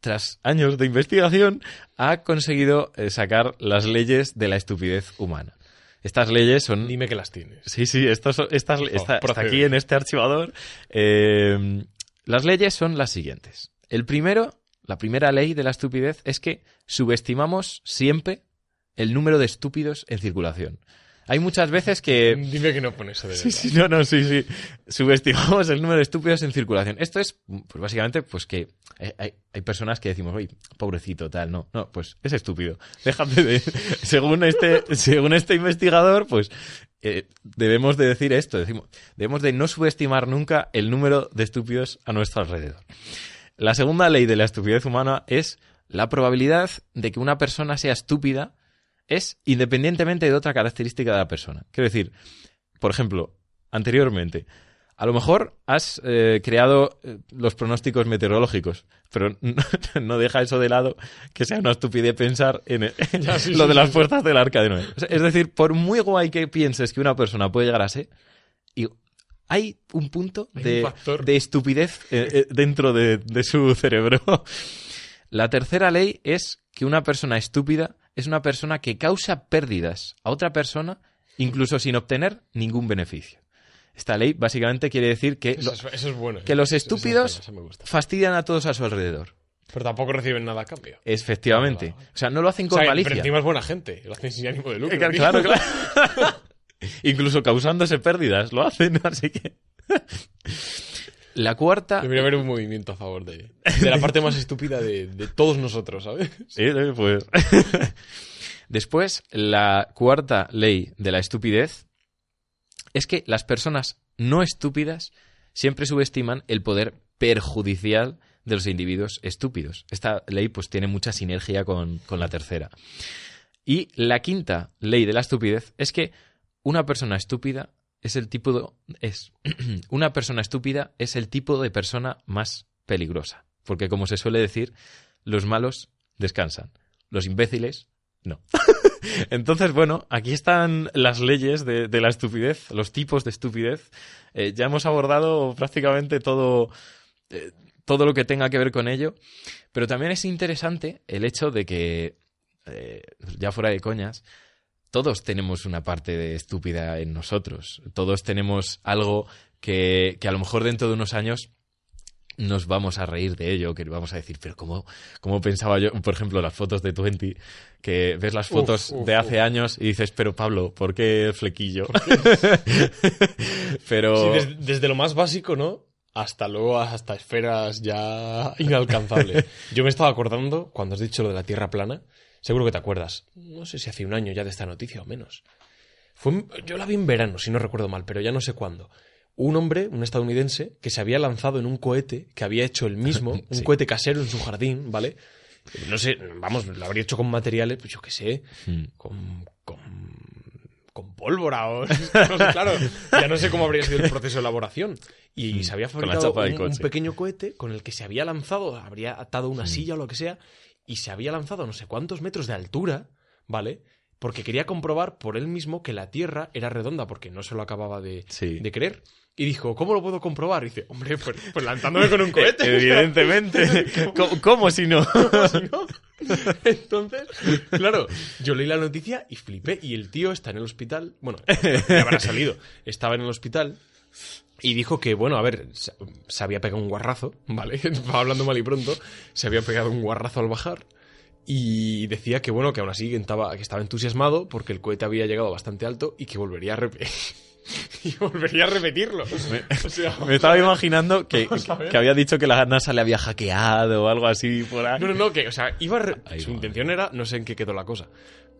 tras años de investigación ha conseguido eh, sacar las leyes de la estupidez humana. Estas leyes son Dime que las tienes. Sí, sí, estas, estas, está, está aquí en este archivador. Eh, las leyes son las siguientes. El primero, la primera ley de la estupidez es que subestimamos siempre el número de estúpidos en circulación. Hay muchas veces que... Dime que no pones eso de Sí, sí, no, no, sí, sí. Subestimamos el número de estúpidos en circulación. Esto es, pues básicamente, pues que hay, hay- hay personas que decimos, oye, pobrecito, tal, no. No, pues es estúpido. Déjate de. según este, según este investigador, pues eh, debemos de decir esto. Decimos, debemos de no subestimar nunca el número de estúpidos a nuestro alrededor. La segunda ley de la estupidez humana es la probabilidad de que una persona sea estúpida es independientemente de otra característica de la persona. Quiero decir, por ejemplo, anteriormente, a lo mejor has eh, creado eh, los pronósticos meteorológicos, pero no, no deja eso de lado que sea una estupidez pensar en el- Ya, sí, lo sí, de sí, las puertas del arca de Noé. Es decir, por muy guay que pienses que una persona puede llegar a ser, y hay un punto Hay de, un factor. de estupidez eh, eh, dentro de, de su cerebro. La tercera ley es que una persona estúpida es una persona que causa pérdidas a otra persona incluso sin obtener ningún beneficio. Esta ley básicamente quiere decir que, Eso, lo- es, eso es bueno. que los es estúpidos bueno, fastidian a todos a su alrededor. Pero tampoco reciben nada a cambio. Efectivamente. O sea, no lo hacen O con sea, malicia. pero encima es buena gente. Lo hacen sin ánimo de lucro. Tío. claro, claro. Incluso causándose pérdidas, lo hacen, así que... La cuarta... Debería haber un movimiento a favor de, de la parte más estúpida de, de todos nosotros, ¿sabes? Sí, sí, pues... Después, la cuarta ley de la estupidez es que las personas no estúpidas siempre subestiman el poder perjudicial de los individuos estúpidos. Esta ley pues tiene mucha sinergia con, con la tercera. Y la quinta ley de la estupidez es que una persona estúpida es el tipo de, es una persona estúpida es el tipo de persona más peligrosa, porque como se suele decir, los malos descansan, los imbéciles no. Entonces, bueno, aquí están las leyes de, de la estupidez, los tipos de estupidez. Eh, ya hemos abordado prácticamente todo, eh, todo lo que tenga que ver con ello, pero también es interesante el hecho de que, eh, ya fuera de coñas, todos tenemos una parte de estúpida en nosotros. Todos tenemos algo que, que a lo mejor dentro de unos años nos vamos a reír de ello, que vamos a decir, pero ¿cómo, cómo pensaba yo? Por ejemplo, las fotos de Twenty, que ves las fotos uf, de hace uf. años y dices, pero Pablo, ¿por qué el flequillo? pero... Sí, desde, desde lo más básico, ¿no? Hasta luego, hasta esferas ya inalcanzables. Yo me estaba acordando, cuando has dicho lo de la Tierra plana, seguro que te acuerdas. No sé si hace un año ya de esta noticia o menos. Fue, yo la vi en verano, si no recuerdo mal, pero ya no sé cuándo. Un hombre, un estadounidense, que se había lanzado en un cohete que había hecho él mismo, un Sí. cohete casero en su jardín, ¿vale? No sé, vamos, lo habría hecho con materiales, pues yo qué sé, Mm. con, con, con pólvora o no sé, claro, ya no sé cómo habría sido el proceso de elaboración. Y se había fabricado un, pequeño cohete con el que se había lanzado, habría atado una silla o lo que sea, y se había lanzado a no sé cuántos metros de altura, ¿vale? Porque quería comprobar por él mismo que la Tierra era redonda, porque no se lo acababa de, Sí. de creer. Y dijo, ¿cómo lo puedo comprobar? Y dice, hombre, pues, pues lanzándome con un cohete. Evidentemente. ¿Cómo, cómo si no? Si no. Entonces, claro, yo leí la noticia y flipé. Y el tío está en el hospital. Bueno, ya habrá salido. Estaba en el hospital y dijo que, bueno, a ver, se, había pegado un guarrazo, ¿vale? Va hablando mal y pronto. Se había pegado un guarrazo al bajar. Y decía que, bueno, que aún así que estaba, que estaba entusiasmado porque el cohete había llegado bastante alto y que volvería a repetir. y volvería a repetirlo. O sea, Me estaba imaginando que, que había dicho que la NASA le había hackeado o algo así por ahí. No, no, no, que, o sea, iba a su intención era, no sé en qué quedó la cosa,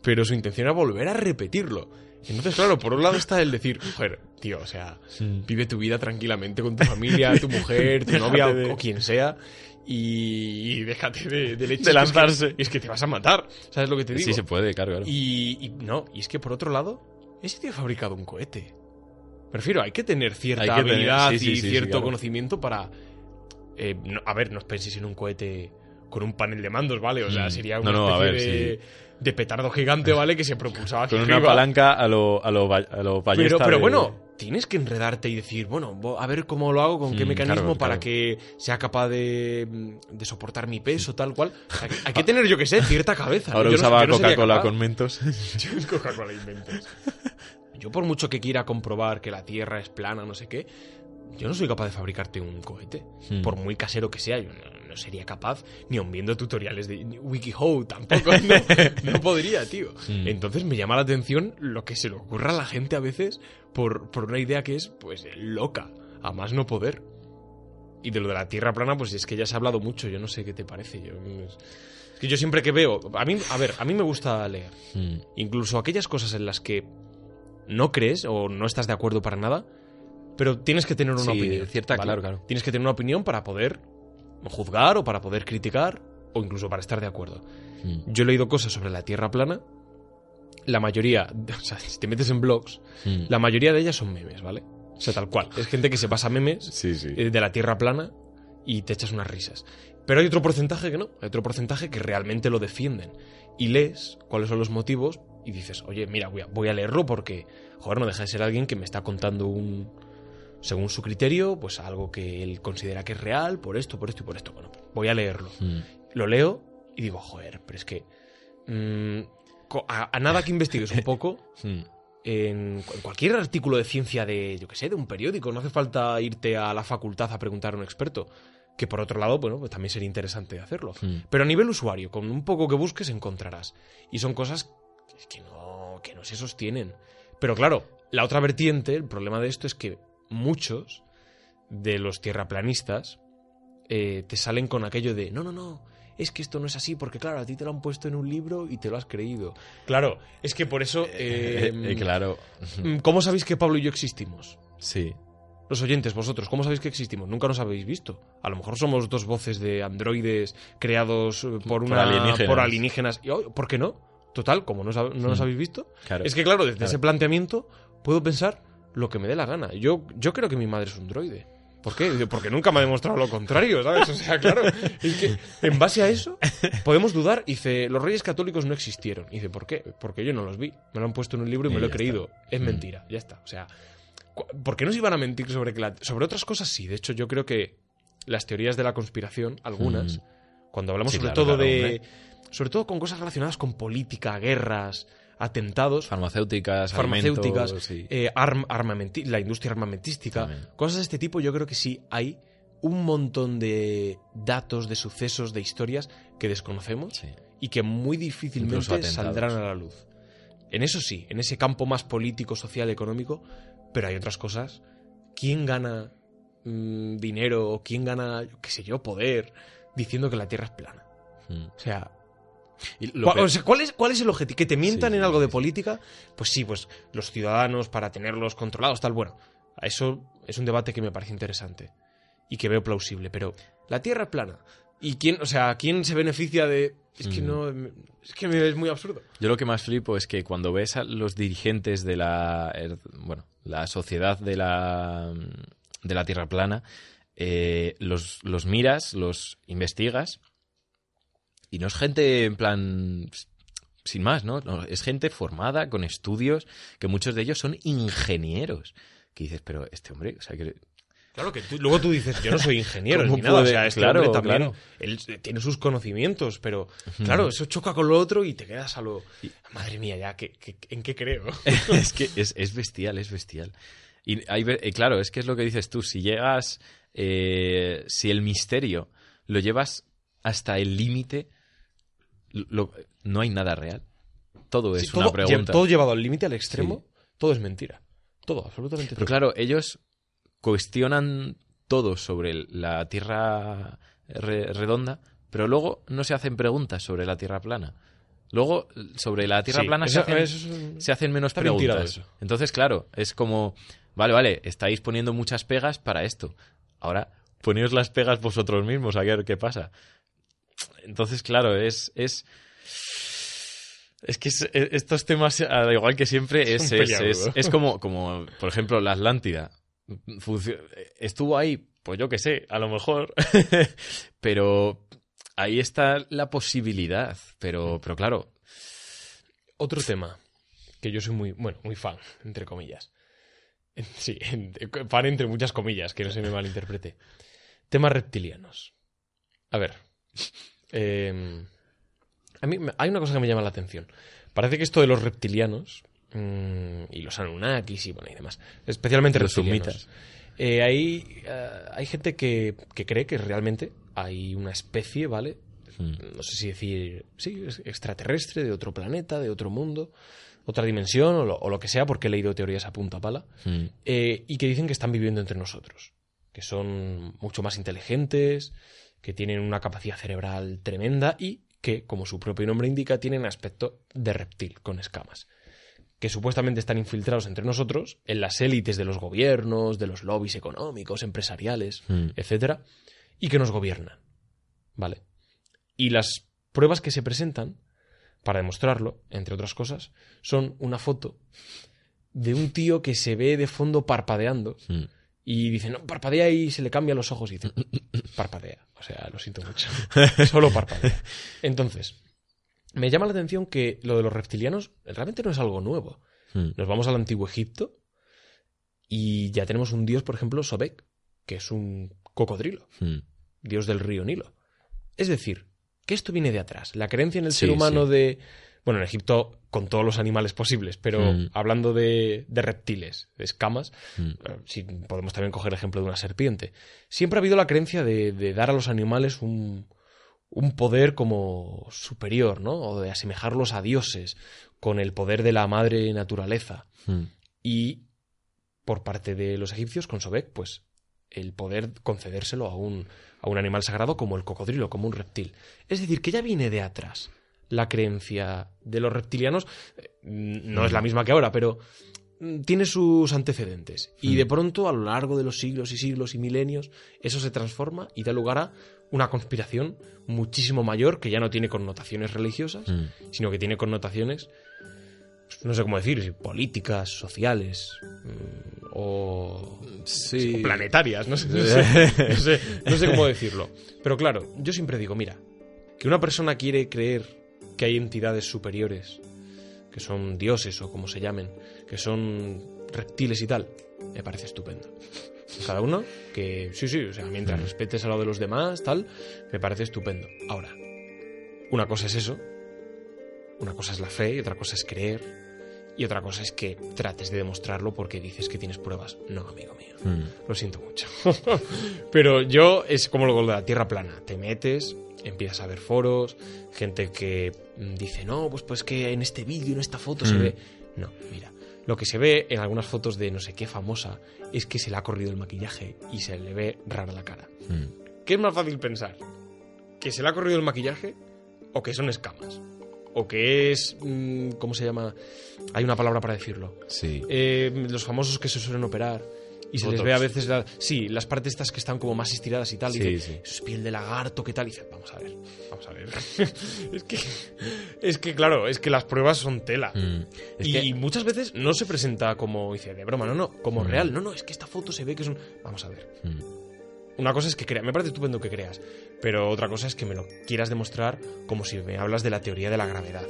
pero su intención era volver a repetirlo. Entonces, claro, por un lado está el decir, joder, tío, o sea, vive tu vida tranquilamente con tu familia, tu mujer, tu novia de- o, o quien sea, y, y déjate de, del hecho De que es que- lanzarse. y es que te vas a matar, ¿sabes lo que te digo? Sí se puede, claro, claro. Y, y no, y es que por otro lado, ese tío ha fabricado un cohete. Prefiero, hay que tener cierta que habilidad sí, y cierto claro. conocimiento para. eh, no- a ver, no os penséis en un cohete con un panel de mandos, ¿vale? O sea, Mm. sería una no, especie ver, de, de petardo gigante, ¿vale? Que se propulsaba hacia Con una arriba. palanca a lo, a lo, a lo Pero, pero de- bueno, tienes que enredarte y decir, bueno, a ver cómo lo hago, con qué Mm, mecanismo claro, para claro. que sea capaz de, de soportar mi peso, tal cual. Hay, hay que tener, yo que sé, cierta cabeza. Ahora Yo usaba no Coca-Cola con mentos. Coca-Cola inventos. Yo por mucho que quiera comprobar que la Tierra es plana, no sé qué, yo no soy capaz de fabricarte un cohete. Por muy casero que sea, yo no, no sería capaz, ni aun viendo tutoriales de WikiHow tampoco. No, no podría, tío. Hmm. Entonces me llama la atención lo que se le ocurra a la gente a veces por, por una idea que es, pues, loca, a más no poder. Y de lo de la Tierra plana, pues es que ya se ha hablado mucho, yo no sé qué te parece. Yo, es que yo siempre que veo, a mí, a ver, a mí me gusta leer. Mm. Incluso aquellas cosas en las que no crees o no estás de acuerdo para nada, pero tienes que tener una Sí, opinión. cierta, ¿vale? claro, claro. Tienes que tener una opinión para poder juzgar o para poder criticar o incluso para estar de acuerdo. Mm. Yo he leído cosas sobre la Tierra plana. La mayoría, o sea, si te metes en blogs, Mm. la mayoría de ellas son memes, ¿vale? O sea, tal cual. Es gente que se pasa memes Sí, eh, de la Tierra plana y te echas unas risas. Pero hay otro porcentaje que no, hay otro porcentaje que realmente lo defienden. Y lees cuáles son los motivos y dices, oye, mira, voy a, voy a leerlo porque, joder, no deja de ser alguien que me está contando un, según su criterio, pues algo que él considera que es real, por esto, por esto y por esto. Bueno, voy a leerlo. Mm. lo leo y digo, joder, pero es que mm, a, a nada que investigues un poco, Mm. en, cu- en cualquier artículo de ciencia de, yo que sé, de un periódico, no hace falta irte a la facultad a preguntar a un experto, que por otro lado, bueno, pues también sería interesante hacerlo. Mm. Pero a nivel usuario, con un poco que busques encontrarás. Y son cosas que no, que no se sostienen. Pero claro, la otra vertiente, el problema de esto es que muchos de los tierraplanistas eh, te salen con aquello de, no, no, no, es que esto no es así, porque claro, a ti te lo han puesto en un libro y te lo has creído. Claro, es que por eso... eh, Eh, claro. mm, ¿Cómo sabéis que Pablo y yo existimos? Sí. Los oyentes, vosotros, ¿cómo sabéis que existimos? Nunca nos habéis visto. A lo mejor somos dos voces de androides creados eh, por, una, alienígenas. por alienígenas. Y, oh, ¿Por qué no? Total, como no, no nos Mm. habéis visto. Claro. Es que, claro, desde Claro. ese planteamiento puedo pensar lo que me dé la gana. Yo, yo creo que mi madre es un droide. ¿Por qué? Porque nunca me ha demostrado lo contrario, ¿sabes? O sea, claro, es que en base a eso podemos dudar. Dice, los reyes católicos no existieron. Dice, ¿por qué? Porque yo no los vi. Me lo han puesto en un libro y Y me lo he creído. Es Mm. mentira, ya está. O sea, ¿por qué nos iban a mentir sobre que la- sobre otras cosas? Sí, de hecho yo creo que las teorías de la conspiración, algunas, Mm. cuando hablamos Sí, sobre claro, todo claro, de... hombre. Sobre todo con cosas relacionadas con política, guerras, atentados, Farmacéuticas, farmacéuticas, sí. eh, arm- armamenti- la industria armamentística, También. cosas de este tipo, yo creo que sí hay un montón de datos, de sucesos, de historias que desconocemos Sí. y que muy difícilmente saldrán a la luz. En eso sí, en ese campo más político, social, económico, pero hay otras cosas. ¿Quién gana mm, dinero o quién gana, qué sé yo, poder diciendo que la Tierra es plana? Mm. O sea, ¿Cuál, o sea, ¿cuál es, ¿Cuál es el objetivo? ¿Que te mientan Sí, en algo de política? Pues sí, pues los ciudadanos para tenerlos controlados, tal. Bueno, a eso es un debate que me parece interesante y que veo plausible, pero la Tierra es plana. ¿Y quién, o sea, quién se beneficia de...? Es que Mm. no... Es que me- es muy absurdo. Yo lo que más flipo es que cuando ves a los dirigentes de la, er- bueno, la sociedad de la, de la Tierra plana, eh, los, los miras, los investigas, y no es gente en plan sin más, ¿no? No, Es gente formada, con estudios, que muchos de ellos son ingenieros. Que dices, pero este hombre, o sea, que Claro que tú- luego tú dices, yo no soy ingeniero ¿Cómo ni nada. O sea, este Claro, hombre también, claro. él tiene sus conocimientos, pero claro, eso choca con lo otro y te quedas a lo... Madre mía, ya, ¿qué, qué- en qué creo? es que es, es bestial, es bestial. Y hay, eh, claro, es que es lo que dices tú. Si llegas, eh, si el misterio lo llevas hasta el límite, no hay nada real. Todo es Sí, una pregunta. todo llevado al límite, al extremo, todo es mentira. Todo, absolutamente Pero todo. claro, ellos cuestionan todo sobre la Tierra re- redonda, pero luego no se hacen preguntas sobre la Tierra plana. Luego, sobre la Tierra Sí, plana eso- se, hacen, eso se hacen menos preguntas. Entonces, claro, es como, vale, vale, estáis poniendo muchas pegas para esto. Ahora, poneos las pegas vosotros mismos a ver qué pasa. Entonces, claro, es... es es que es- es- estos temas, al igual que siempre, es, es, es, como, como, por ejemplo, la Atlántida. Funcio- Estuvo ahí, pues yo qué sé, a lo mejor. pero ahí está la posibilidad. Pero, pero claro, Otro tema que yo soy muy, bueno, muy fan, entre comillas. Sí, fan entre muchas comillas, que no se me malinterprete. Temas reptilianos. A ver. Eh, a mí hay una cosa que me llama la atención. Parece que esto de los reptilianos mm, y los Anunnakis y, bueno, y demás, especialmente Los reptilianos. sumitas. eh, hay, eh, hay gente que, que cree que realmente hay una especie, ¿vale? mm, no sé si decir, sí, es extraterrestre, de otro planeta, de otro mundo, otra dimensión o lo, o lo que sea, porque he leído teorías a punta pala, mm, eh, y que dicen que están viviendo entre nosotros, que son mucho más inteligentes, que tienen una capacidad cerebral tremenda y que, como su propio nombre indica, tienen aspecto de reptil, con escamas que supuestamente están infiltrados entre nosotros, en las élites de los gobiernos, de los lobbies económicos, empresariales, mm. etcétera, y que nos gobiernan. ¿Vale? Y las pruebas que se presentan para demostrarlo, entre otras cosas, son una foto de un tío que se ve de fondo parpadeando Mm. Y dice, no, parpadea y se le cambian los ojos y dice, parpadea. O sea, lo siento mucho. Solo parpadea. Entonces, me llama la atención que lo de los reptilianos realmente no es algo nuevo. Mm. Nos vamos al antiguo Egipto y ya tenemos un dios, por ejemplo, Sobek, que es un cocodrilo, Mm. dios del río Nilo. Es decir, que esto viene de atrás. La creencia en el Sí, ser humano sí. de... Bueno, en Egipto con todos los animales posibles, pero Mm. hablando de, de reptiles, de escamas, Mm. eh, sí, podemos también coger el ejemplo de una serpiente. Siempre ha habido la creencia de, de dar a los animales un, un poder como superior, ¿no? O de asemejarlos a dioses, con el poder de la madre naturaleza. Mm. Y por parte de los egipcios, con Sobek, pues el poder concedérselo a un, a un animal sagrado como el cocodrilo, como un reptil. Es decir, que ya viene de atrás la creencia de los reptilianos. eh, No es la misma que ahora, pero mm, tiene sus antecedentes. Y de pronto, a lo largo de los siglos y siglos y milenios, eso se transforma y da lugar a una conspiración muchísimo mayor que ya no tiene connotaciones religiosas, Mm. sino que tiene connotaciones, no sé cómo decir, políticas, sociales mm, o, Sí. o planetarias, no sé, no sé- no sé- no sé cómo decirlo. Pero claro, yo siempre digo, mira, que una persona quiere creer que hay entidades superiores, que son dioses o como se llamen, que son reptiles y tal, me parece estupendo. Cada uno que, sí, sí, o sea, mientras respetes a lo de los demás, tal, me parece estupendo. Ahora, una cosa es eso, una cosa es la fe y otra cosa es creer, y otra cosa es que trates de demostrarlo porque dices que tienes pruebas. No, amigo mío. Mm. Lo siento mucho. Pero yo es como lo de la tierra plana. Te metes, empiezas a ver foros, gente que mm, dice, no, pues, pues que en este vídeo, en esta foto se Mm. ve. No, mira. Lo que se ve en algunas fotos de no sé qué famosa es que se le ha corrido el maquillaje y se le ve rara la cara. Mm. ¿Qué es más fácil pensar? ¿Que se le ha corrido el maquillaje o que son escamas? ¿O que es... ¿Cómo se llama? Hay una palabra para decirlo. Sí. Eh, los famosos que se suelen operar y se les Botox. ve a veces la- sí las partes estas que están como más estiradas y tal y Sí, dice, sí. "Eso es piel de lagarto qué tal y dice vamos a ver vamos a ver es que es que claro es que las pruebas son tela Mm. Es y que- muchas veces no se presenta como dice de broma no no como Mm. real no no es que esta foto se ve que es un vamos a ver Mm. una cosa es que creas me parece estupendo que creas pero otra cosa es que me lo quieras demostrar como si me hablas de la teoría de la gravedad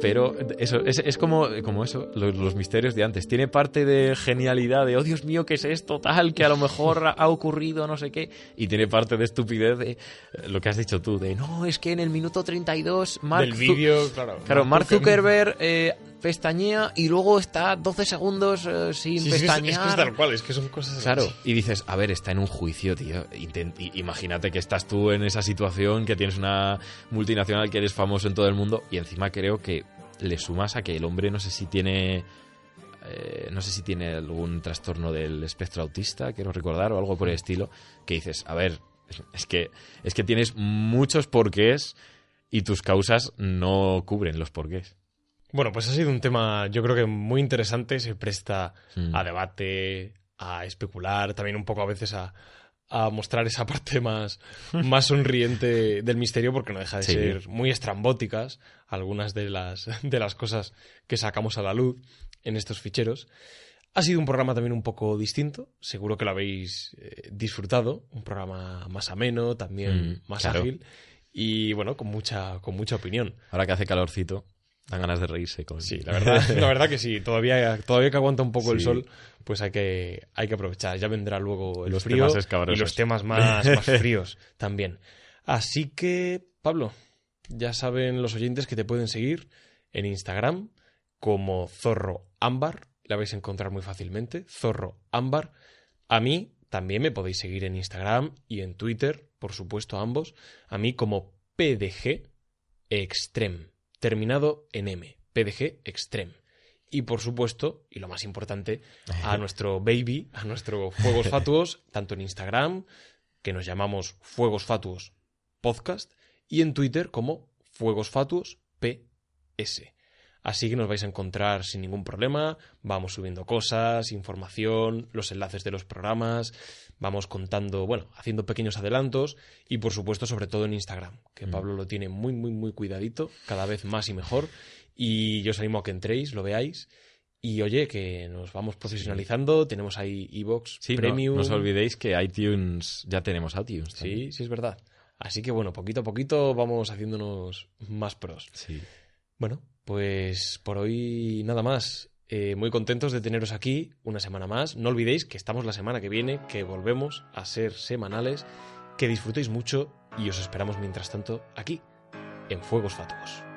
Pero eso es, es como, como eso, los, los misterios de antes. Tiene parte de genialidad, de, oh Dios mío, ¿qué es esto tal? Que a lo mejor ha ocurrido, no sé qué. Y tiene parte de estupidez de eh, lo que has dicho tú, de, no, es que en el minuto 32, Mark del vídeo claro Claro, Mark Zuckerberg eh, pestañea y luego está 12 segundos eh, sin Sí, sí, es, pestañear. es que es tal cual es que son cosas Claro, así. y dices, a ver, está en un juicio, tío. Intent- imagínate que estás tú en esa situación, que tienes una multinacional, que eres famoso en todo el mundo, y encima creo que le sumas a que el hombre no sé si tiene. eh, no sé si tiene algún trastorno del espectro autista, quiero recordar, o algo por el estilo, que dices, a ver, es que, es que tienes muchos porqués y tus causas no cubren los porqués. Bueno, pues ha sido un tema, yo creo que muy interesante, se presta Mm. a debate, a especular, también un poco a veces a, a mostrar esa parte más, más sonriente del misterio, porque no deja de Sí. ser muy estrambóticas algunas de las, de las cosas que sacamos a la luz en estos ficheros. Ha sido un programa también un poco distinto, seguro que lo habéis eh, disfrutado, un programa más ameno, también Mm, más claro. ágil y bueno, con mucha, con mucha opinión. Ahora que hace calorcito, dan ganas de reírse con Sí, la verdad, la verdad que sí. Todavía, todavía que aguanta un poco el sol, pues hay que, hay que aprovechar. Ya vendrá luego el Los frío y los temas más, más fríos también. Así que, Pablo, ya saben los oyentes que te pueden seguir en Instagram como Zorro Ámbar. La vais a encontrar muy fácilmente. Zorro Ámbar. A mí también me podéis seguir en Instagram y en Twitter, por supuesto, ambos. A mí como PDG Extreme, terminado en M, PDG Extreme. Y por supuesto, y lo más importante, a nuestro baby, a nuestro Fuegos Fatuos, tanto en Instagram, que nos llamamos Fuegos Fatuos Podcast, y en Twitter como Fuegos Fatuos PS. Así que nos vais a encontrar sin ningún problema. Vamos subiendo cosas, información, los enlaces de los programas. Vamos contando, bueno, haciendo pequeños adelantos. Y por supuesto, sobre todo en Instagram, que Pablo lo tiene muy, muy, muy cuidadito, cada vez más y mejor. Y yo os animo a que entréis, lo veáis. Y oye, que nos vamos profesionalizando. Tenemos ahí Evox Sí, no- Premium. no, os olvidéis que iTunes, ya tenemos iTunes. también. Sí, sí, es verdad. Así que bueno, poquito a poquito vamos haciéndonos más pros. Sí. Bueno, pues por hoy nada más. Eh, muy contentos de teneros aquí una semana más. No olvidéis que estamos la semana que viene, que volvemos a ser semanales, que disfrutéis mucho y os esperamos mientras tanto aquí, en Fuegos Fatuos.